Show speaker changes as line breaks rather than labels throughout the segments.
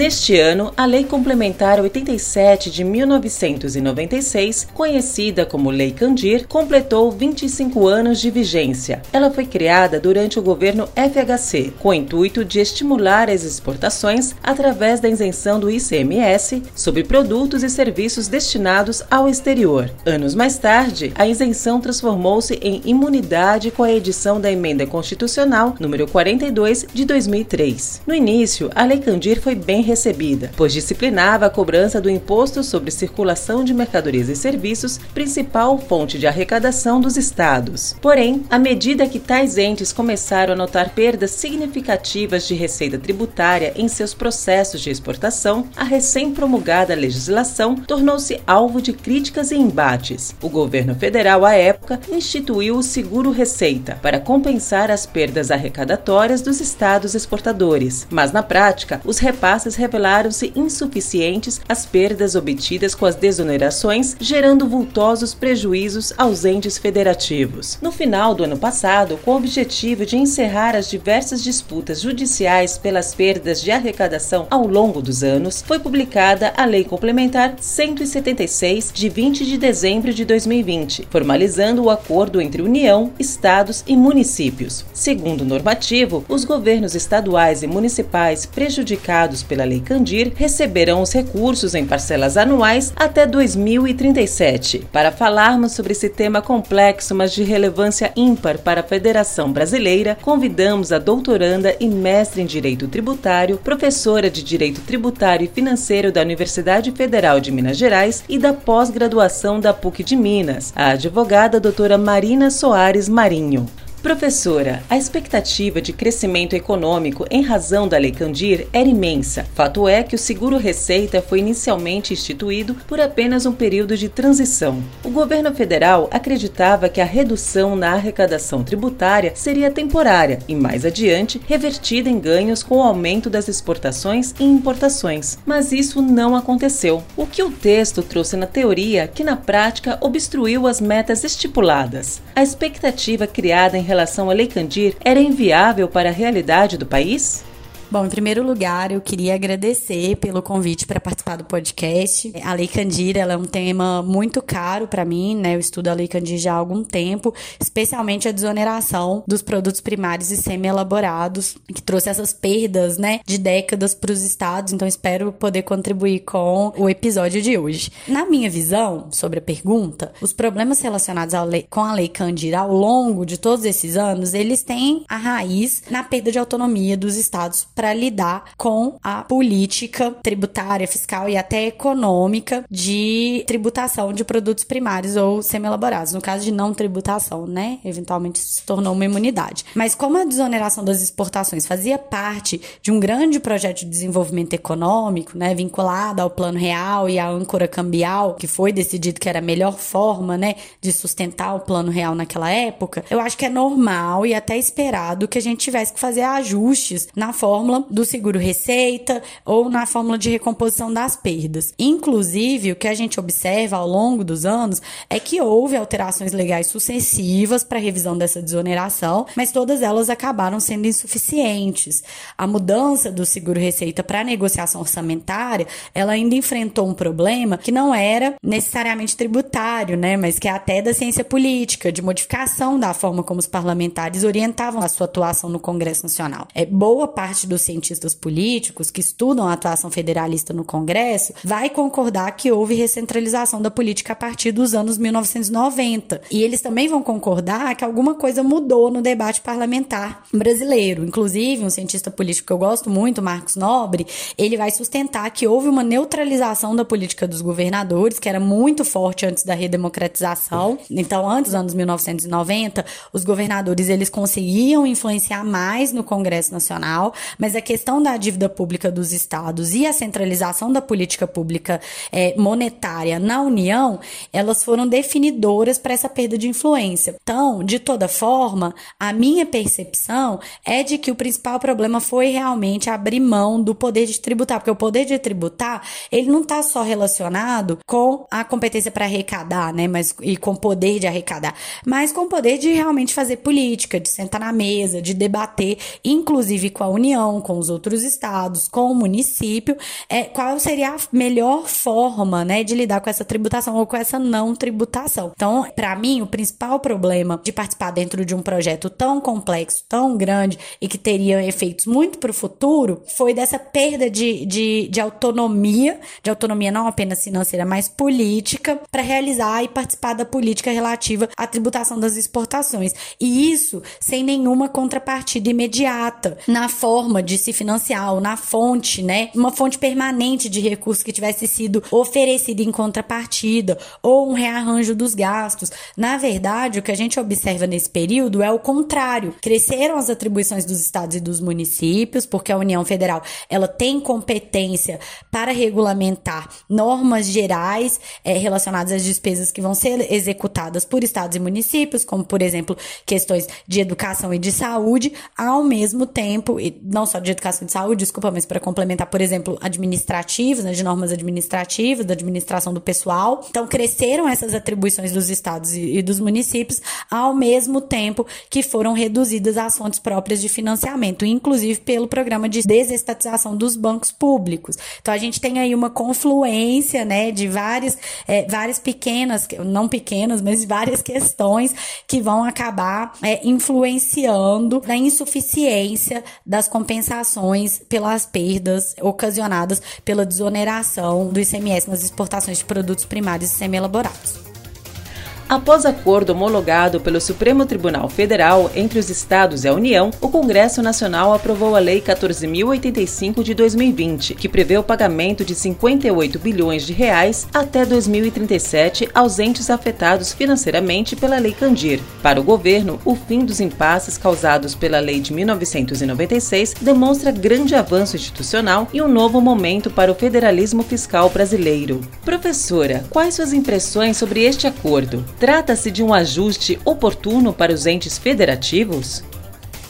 Neste ano, a Lei Complementar 87 de 1996, conhecida como Lei Candir, completou 25 anos de vigência. Ela foi criada durante o governo FHC, com o intuito de estimular as exportações através da isenção do ICMS sobre produtos e serviços destinados ao exterior. Anos mais tarde, a isenção transformou-se em imunidade com a edição da Emenda Constitucional número 42 de 2003. No início, a Lei Candir foi bem recebida, pois disciplinava a cobrança do imposto sobre circulação de mercadorias e serviços, principal fonte de arrecadação dos estados. Porém, à medida que tais entes começaram a notar perdas significativas de receita tributária em seus processos de exportação, a recém-promulgada legislação tornou-se alvo de críticas e embates. O governo federal, à época, instituiu o Seguro Receita para compensar as perdas arrecadatórias dos estados exportadores, mas na prática, os repasses revelaram-se insuficientes às perdas obtidas com as desonerações, gerando vultosos prejuízos aos entes federativos. No final do ano passado, com o objetivo de encerrar as diversas disputas judiciais pelas perdas de arrecadação ao longo dos anos, foi publicada a Lei Complementar 176, de 20 de dezembro de 2020, formalizando o acordo entre União, Estados e municípios. Segundo o normativo, os governos estaduais e municipais prejudicados pela Lei Candir receberão os recursos em parcelas anuais até 2037. Para falarmos sobre esse tema complexo, mas de relevância ímpar para a Federação Brasileira, convidamos a doutoranda e mestre em Direito Tributário, professora de Direito Tributário e Financeiro da Universidade Federal de Minas Gerais e da pós-graduação da PUC de Minas, a advogada doutora Marina Soares Marinho. Professora, a expectativa de crescimento econômico em razão da Lei Candir era imensa. Fato é que o Seguro Receita foi inicialmente instituído por apenas um período de transição. O governo federal acreditava que a redução na arrecadação tributária seria temporária e, mais adiante, revertida em ganhos com o aumento das exportações e importações. Mas isso não aconteceu. O que o texto trouxe na teoria, que na prática obstruiu as metas estipuladas. A expectativa criada em relação à Lei Candir era inviável para a realidade do país?
Bom, em primeiro lugar, eu queria agradecer pelo convite para participar do podcast. A Lei Candir é um tema muito caro para mim, né? Eu estudo a Lei Candir já há algum tempo, especialmente a desoneração dos produtos primários e semi-elaborados, que trouxe essas perdas, né, de décadas para os estados. Então, espero poder contribuir com o episódio de hoje. Na minha visão sobre a pergunta, os problemas relacionados lei, com a Lei Candir ao longo de todos esses anos, eles têm a raiz na perda de autonomia dos estados para lidar com a política tributária, fiscal e até econômica de tributação de produtos primários ou semi-elaborados. No caso de não tributação, né? Eventualmente se tornou uma imunidade. Mas como a desoneração das exportações fazia parte de um grande projeto de desenvolvimento econômico, né, vinculado ao Plano Real e à âncora cambial, que foi decidido que era a melhor forma, né, de sustentar o Plano Real naquela época, eu acho que é normal e até esperado que a gente tivesse que fazer ajustes na fórmula fórmula do seguro receita ou na fórmula de recomposição das perdas. Inclusive, o que a gente observa ao longo dos anos é que houve alterações legais sucessivas para a revisão dessa desoneração, mas todas elas acabaram sendo insuficientes. A mudança do seguro receita para negociação orçamentária, ela ainda enfrentou um problema que não era necessariamente tributário, né, mas que é até da ciência política, de modificação da forma como os parlamentares orientavam a sua atuação no Congresso Nacional. É boa parte cientistas políticos que estudam a atuação federalista no Congresso vai concordar que houve recentralização da política a partir dos anos 1990. E eles também vão concordar que alguma coisa mudou no debate parlamentar brasileiro. Inclusive, um cientista político que eu gosto muito, Marcos Nobre, ele vai sustentar que houve uma neutralização da política dos governadores, que era muito forte antes da redemocratização. Então, antes dos anos 1990, os governadores eles conseguiam influenciar mais no Congresso Nacional, mas mas a questão da dívida pública dos estados e a centralização da política pública é, monetária na União, elas foram definidoras para essa perda de influência. Então, de toda forma, a minha percepção é de que o principal problema foi realmente abrir mão do poder de tributar, porque o poder de tributar, ele não está só relacionado com a competência para arrecadar, né, mas e com o poder de arrecadar, mas com o poder de realmente fazer política, de sentar na mesa, de debater, inclusive com a União, com os outros estados, com o município, é, qual seria a melhor forma, né, de lidar com essa tributação ou com essa não tributação. Então, para mim, o principal problema de participar dentro de um projeto tão complexo, tão grande e que teria efeitos muito para o futuro, foi dessa perda de, de, de autonomia, de autonomia não apenas financeira, mas política, para realizar e participar da política relativa à tributação das exportações. E isso sem nenhuma contrapartida imediata na forma de se financiar ou na fonte, né? Uma fonte permanente de recursos que tivesse sido oferecida em contrapartida ou um rearranjo dos gastos. Na verdade, o que a gente observa nesse período é o contrário. Cresceram as atribuições dos estados e dos municípios, porque a União Federal ela tem competência para regulamentar normas gerais é, relacionadas às despesas que vão ser executadas por estados e municípios, como por exemplo questões de educação e de saúde, ao mesmo tempo, e não só de educação de saúde, desculpa, mas para complementar, por exemplo, administrativos, né, de normas administrativas, da administração do pessoal. Então, cresceram essas atribuições dos estados e, e dos municípios, ao mesmo tempo que foram reduzidas as fontes próprias de financiamento, inclusive pelo programa de desestatização dos bancos públicos. Então, a gente tem aí uma confluência, né, de várias, é, várias pequenas, não pequenas, mas várias questões que vão acabar é, influenciando na insuficiência das compensações pelas perdas ocasionadas pela desoneração do ICMS nas exportações de produtos primários semi-elaborados.
Após acordo homologado pelo Supremo Tribunal Federal entre os estados e a União, o Congresso Nacional aprovou a Lei 14.085 de 2020, que prevê o pagamento de 58 bilhões de reais até 2037 aos entes afetados financeiramente pela Lei Candir. Para o governo, o fim dos impasses causados pela Lei de 1996 demonstra grande avanço institucional e um novo momento para o federalismo fiscal brasileiro. Professora, quais suas impressões sobre este acordo? Trata-se de um ajuste oportuno para os entes federativos?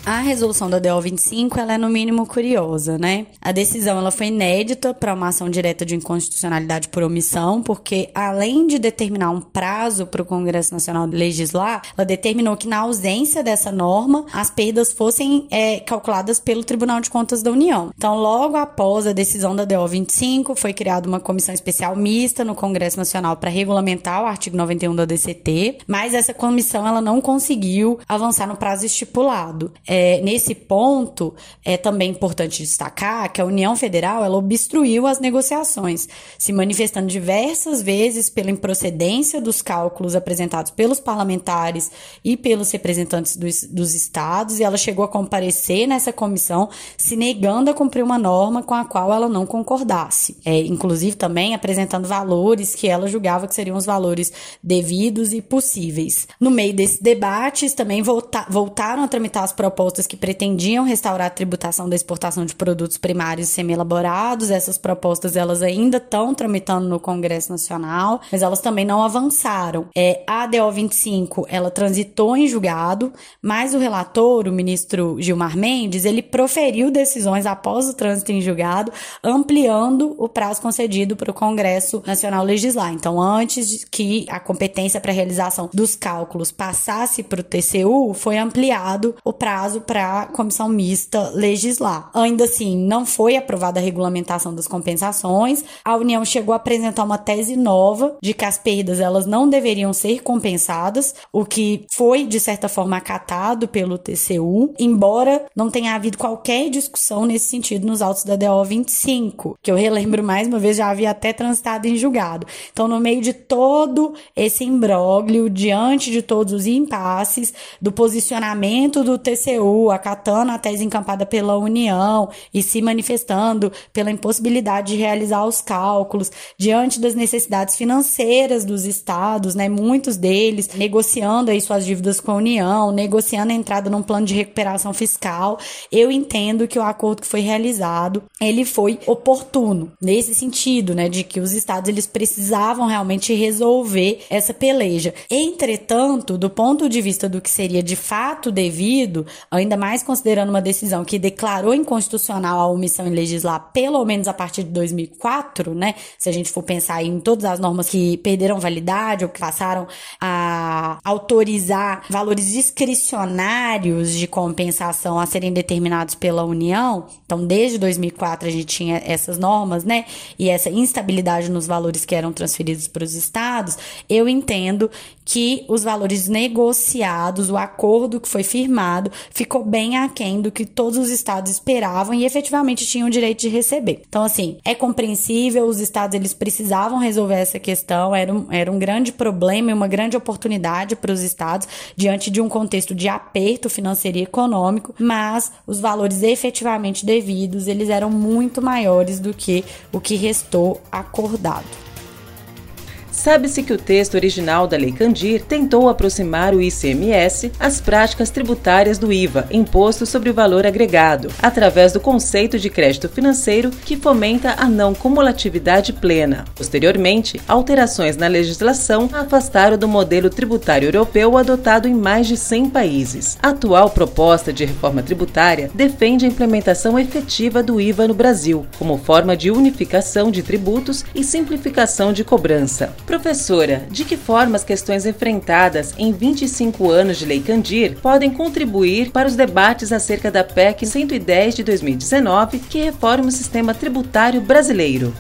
A resolução da DO 25 ela é no mínimo curiosa, né? A decisão ela foi inédita para uma ação direta de inconstitucionalidade por omissão, porque além de determinar um prazo para o Congresso Nacional legislar, ela determinou que na ausência dessa norma as perdas fossem é, calculadas pelo Tribunal de Contas da União. Então, logo após a decisão da DO 25, foi criada uma comissão especial mista no Congresso Nacional para regulamentar o artigo 91 da DCT, mas essa comissão ela não conseguiu avançar no prazo estipulado. É, nesse ponto, é também importante destacar que a União Federal ela obstruiu as negociações, se manifestando diversas vezes pela improcedência dos cálculos apresentados pelos parlamentares e pelos representantes dos, dos estados, e ela chegou a comparecer nessa comissão se negando a cumprir uma norma com a qual ela não concordasse. É, inclusive também apresentando valores que ela julgava que seriam os valores devidos e possíveis. No meio desses debates, também volta, voltaram a tramitar as propostas propostas que pretendiam restaurar a tributação da exportação de produtos primários semi-elaborados. Essas propostas elas ainda estão tramitando no Congresso Nacional, mas elas também não avançaram. É, a DO 25 ela transitou em julgado, mas o relator, o ministro Gilmar Mendes, ele proferiu decisões após o trânsito em julgado, ampliando o prazo concedido para o Congresso Nacional legislar. Então, antes que a competência para realização dos cálculos passasse para o TCU, foi ampliado o prazo prazo para a comissão mista legislar. Ainda assim, não foi aprovada a regulamentação das compensações. A União chegou a apresentar uma tese nova de que as perdas elas não deveriam ser compensadas, o que foi de certa forma acatado pelo TCU, embora não tenha havido qualquer discussão nesse sentido nos autos da DO 25, que eu relembro mais uma vez já havia até transitado em julgado. Então, no meio de todo esse imbróglio, diante de todos os impasses do posicionamento do TCU TCU, acatando a tese encampada pela União e se manifestando pela impossibilidade de realizar os cálculos diante das necessidades financeiras dos estados, né? Muitos deles negociando aí suas dívidas com a União, negociando a entrada num plano de recuperação fiscal. Eu entendo que o acordo que foi realizado, ele foi oportuno nesse sentido, né, de que os estados eles precisavam realmente resolver essa peleja. Entretanto, do ponto de vista do que seria de fato devido, ainda mais considerando uma decisão que declarou inconstitucional a omissão em legislar pelo menos a partir de 2004, né? Se a gente for pensar em todas as normas que perderam validade ou que passaram a autorizar valores discricionários de compensação a serem determinados pela União. Então, desde 2004 a gente tinha essas normas, né? E essa instabilidade nos valores que eram transferidos para os estados. Eu entendo que os valores negociados, o acordo que foi firmado, ficou bem aquém do que todos os estados esperavam e efetivamente tinham o direito de receber. Então, assim, é compreensível, os estados eles precisavam resolver essa questão, era um, era um grande problema e uma grande oportunidade para os estados diante de um contexto de aperto financeiro e econômico, mas os valores efetivamente devidos, eles eram muito maiores do que o que restou acordado.
Sabe-se que o texto original da Lei Candir tentou aproximar o ICMS às práticas tributárias do IVA, Imposto sobre o Valor Agregado, através do conceito de crédito financeiro que fomenta a não cumulatividade plena. Posteriormente, alterações na legislação afastaram do modelo tributário europeu adotado em mais de 100 países. A atual proposta de reforma tributária defende a implementação efetiva do IVA no Brasil, como forma de unificação de tributos e simplificação de cobrança. Professora, de que forma as questões enfrentadas em 25 anos de Lei Candir podem contribuir para os debates acerca da PEC 110 de 2019, que reforma o sistema tributário brasileiro?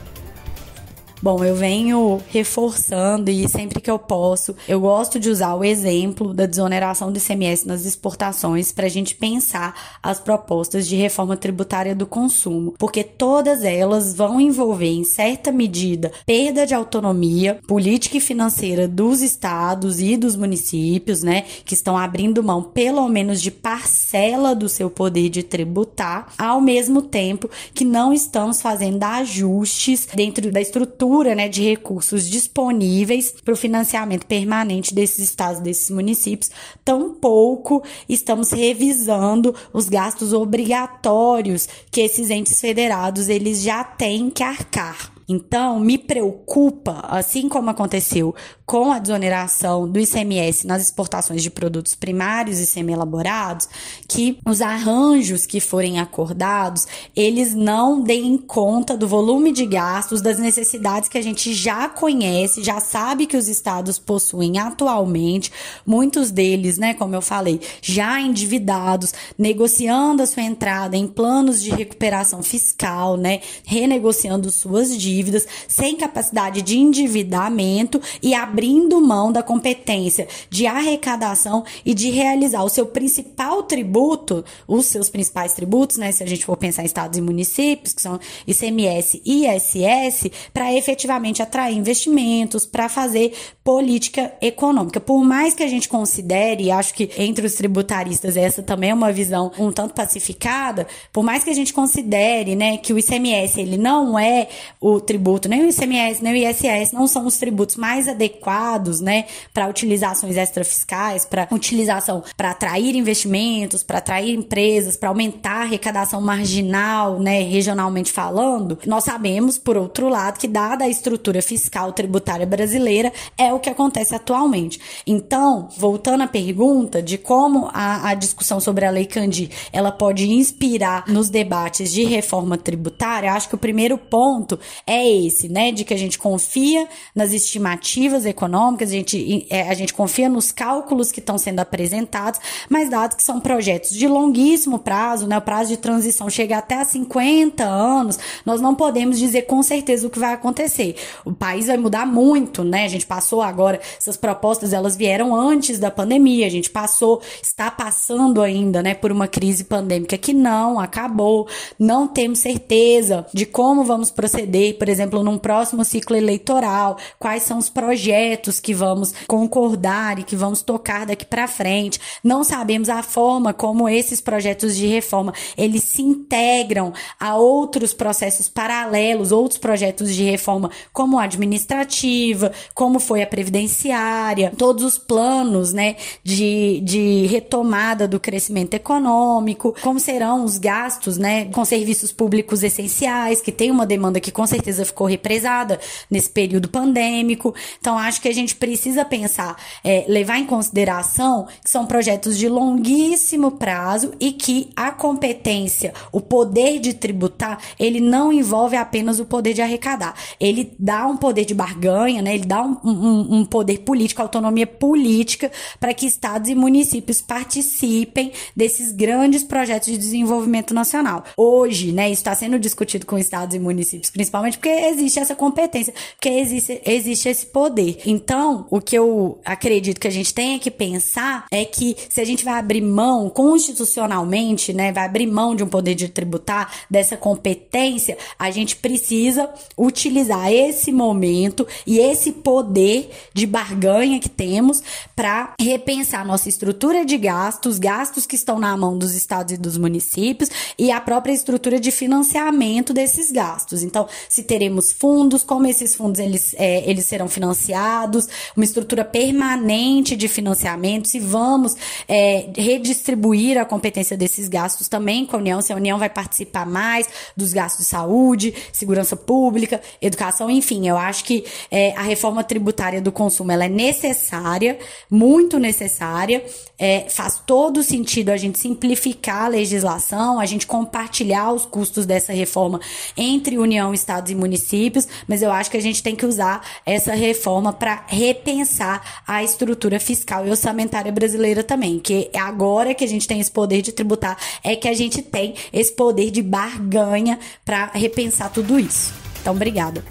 Bom, eu venho reforçando e sempre que eu posso, eu gosto de usar o exemplo da desoneração do ICMS nas exportações para a gente pensar as propostas de reforma tributária do consumo, porque todas elas vão envolver, em certa medida, perda de autonomia política e financeira dos estados e dos municípios, né, que estão abrindo mão pelo menos de parcela do seu poder de tributar, ao mesmo tempo que não estamos fazendo ajustes dentro da estrutura estrutura né, de recursos disponíveis para o financiamento permanente desses estados, desses municípios, tampouco estamos revisando os gastos obrigatórios que esses entes federados eles já têm que arcar. Então, me preocupa, assim como aconteceu com a desoneração do ICMS nas exportações de produtos primários e semi-elaborados, que os arranjos que forem acordados, eles não deem conta do volume de gastos, das necessidades que a gente já conhece, já sabe que os estados possuem atualmente, muitos deles, né, como eu falei, já endividados, negociando a sua entrada em planos de recuperação fiscal, né, renegociando suas dívidas dívidas, sem capacidade de endividamento e abrindo mão da competência de arrecadação e de realizar o seu principal tributo, os seus principais tributos, né, se a gente for pensar em estados e municípios, que são ICMS e ISS, para efetivamente atrair investimentos, para fazer política econômica. Por mais que a gente considere, e acho que entre os tributaristas essa também é uma visão um tanto pacificada, por mais que a gente considere, né, que o ICMS ele não é o tributo, nem o ICMS, nem o ISS não são os tributos mais adequados, né, para utilizações extrafiscais, para utilização para atrair investimentos, para atrair empresas, para aumentar a arrecadação marginal, né, regionalmente falando. Nós sabemos, por outro lado, que dada a estrutura fiscal tributária brasileira, é o que acontece atualmente. Então, voltando à pergunta de como a, a discussão sobre a Lei Candir, ela pode inspirar nos debates de reforma tributária, acho que o primeiro ponto é é esse, né? De que a gente confia nas estimativas econômicas, a gente, é, a gente confia nos cálculos que estão sendo apresentados, mas dados que são projetos de longuíssimo prazo, né? O prazo de transição chega até a 50 anos, nós não podemos dizer com certeza o que vai acontecer. O país vai mudar muito, né? A gente passou agora, essas propostas, elas vieram antes da pandemia, a gente passou, está passando ainda, né, por uma crise pandêmica que não acabou, não temos certeza de como vamos proceder por exemplo, num próximo ciclo eleitoral, quais são os projetos que vamos concordar e que vamos tocar daqui para frente. Não sabemos a forma como esses projetos de reforma eles se integram a outros processos paralelos, outros projetos de reforma, como a administrativa, como foi a previdenciária, todos os planos, né, de, de retomada do crescimento econômico, como serão os gastos, né, com serviços públicos essenciais, que tem uma demanda que com certeza ficou represada nesse período pandêmico. Então, acho que a gente precisa pensar, é, levar em consideração que são projetos de longuíssimo prazo e que a competência, o poder de tributar, ele não envolve apenas o poder de arrecadar. Ele dá um poder de barganha, né? Ele dá um, um, um poder político, autonomia política para que estados e municípios participem desses grandes projetos de desenvolvimento nacional. Hoje, né, isso está sendo discutido com estados e municípios, principalmente porque existe essa competência, porque existe, existe esse poder. Então, o que eu acredito que a gente tem que pensar é que se a gente vai abrir mão constitucionalmente, né, vai abrir mão de um poder de tributar, dessa competência, a gente precisa utilizar esse momento e esse poder de barganha que temos para repensar nossa estrutura de gastos, gastos que estão na mão dos estados e dos municípios e a própria estrutura de financiamento desses gastos. Então, se teremos fundos, como esses fundos eles, é, eles serão financiados, uma estrutura permanente de financiamento, se vamos é, redistribuir a competência desses gastos também com a União, se a União vai participar mais dos gastos de saúde, segurança pública, educação, enfim, eu acho que é, a reforma tributária do consumo ela é necessária, muito necessária, é, faz todo sentido a gente simplificar a legislação, a gente compartilhar os custos dessa reforma entre União, Estados e municípios, mas eu acho que a gente tem que usar essa reforma para repensar a estrutura fiscal e orçamentária brasileira também, que agora que a gente tem esse poder de tributar, é que a gente tem esse poder de barganha para repensar tudo isso. Então, obrigada.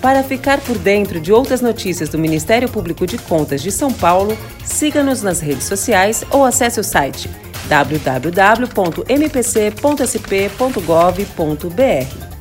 Para ficar por dentro de outras notícias do Ministério Público de Contas de São Paulo, siga-nos nas redes sociais ou acesse o site www.mpc.sp.gov.br.